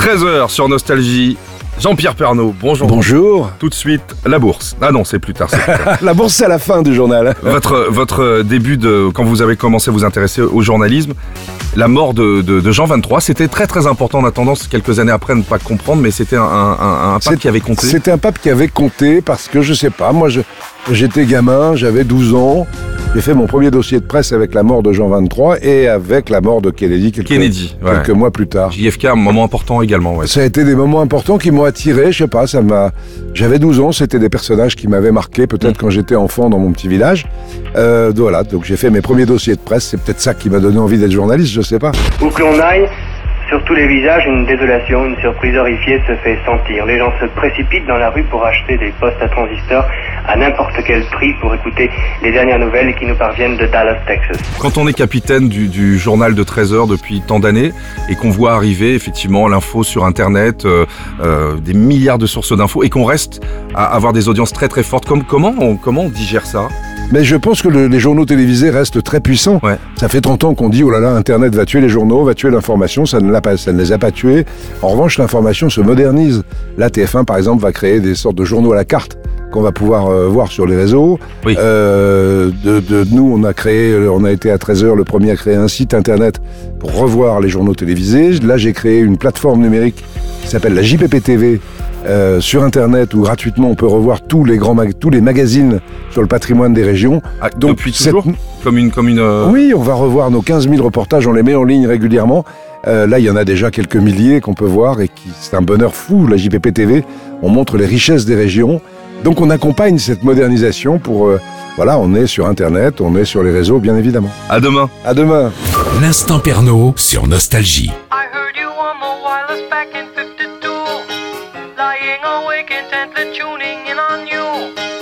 13h sur Nostalgie. Jean-Pierre Pernaud, bonjour. Bonjour. Tout de suite, la bourse. Ah non, c'est plus tard. c'est plus tard. La bourse, c'est à la fin du journal. votre, votre début de. Quand vous avez commencé à vous intéresser au journalisme, la mort de, de, de Jean 23, c'était très très important. On a tendance, quelques années après, à ne pas comprendre, mais c'était un, un, un pape qui avait compté. C'était un pape qui avait compté parce que je sais pas, moi j'étais gamin, j'avais 12 ans. J'ai fait mon premier dossier de presse avec la mort de Jean 23 et avec la mort de Kennedy quelques, Kennedy, ouais. quelques mois plus tard. JFK, un moment important également. Ouais. Ça a été des moments importants qui m'ont attiré, je sais pas, ça m'a. J'avais 12 ans, c'était des personnages qui m'avaient marqué, peut-être Mm. quand j'étais enfant dans mon petit village. Euh, voilà, donc j'ai fait mes premiers dossiers de presse, c'est peut-être ça qui m'a donné envie d'être journaliste, je sais pas. Où que l'on aille, sur tous les visages, une désolation, une surprise horrifiée se fait sentir. Les gens se précipitent dans la rue pour acheter des postes à transistors à n'importe quel prix pour écouter les dernières nouvelles qui nous parviennent de Dallas, Texas. Quand on est capitaine du, journal de 13 heures depuis tant d'années et qu'on voit arriver effectivement l'info sur Internet, euh, euh, des milliards de sources d'infos et qu'on reste à avoir des audiences très très fortes, comme, comment, on, comment on digère ça? Mais je pense que le- les journaux télévisés restent très puissants. Ouais. Ça fait 30 ans qu'on dit, oh là là, Internet va tuer les journaux, va tuer l'information, ça ne, l'a pas, ça ne les a pas tués. En revanche, l'information se modernise. Là, TF1, par exemple, va créer des sortes de journaux à la carte qu'on va pouvoir euh, voir sur les réseaux. Oui. Euh, de, de- nous, on a créé, euh, on a été à 13h le premier à créer un site Internet pour revoir les journaux télévisés. Là, j'ai créé une plateforme numérique qui s'appelle la JPP TV. Euh, sur internet où gratuitement on peut revoir tous les grands mag- tous les magazines sur le patrimoine des régions. Ah, Donc, Depuis cette- toujours Comme une... Comme une euh, oui, on va revoir nos 15 000 reportages, on les met en ligne régulièrement. Euh, là, il y en a déjà quelques milliers qu'on peut voir et qui c'est un bonheur fou. La JPP TV, on montre les richesses des régions. Donc, on accompagne cette modernisation pour. euh, voilà, on est sur Internet, on est sur les réseaux, bien évidemment. À demain. À demain. L'instant Pernaud sur Nostalgie. I heard you on the Lying awake intently tuning in on you.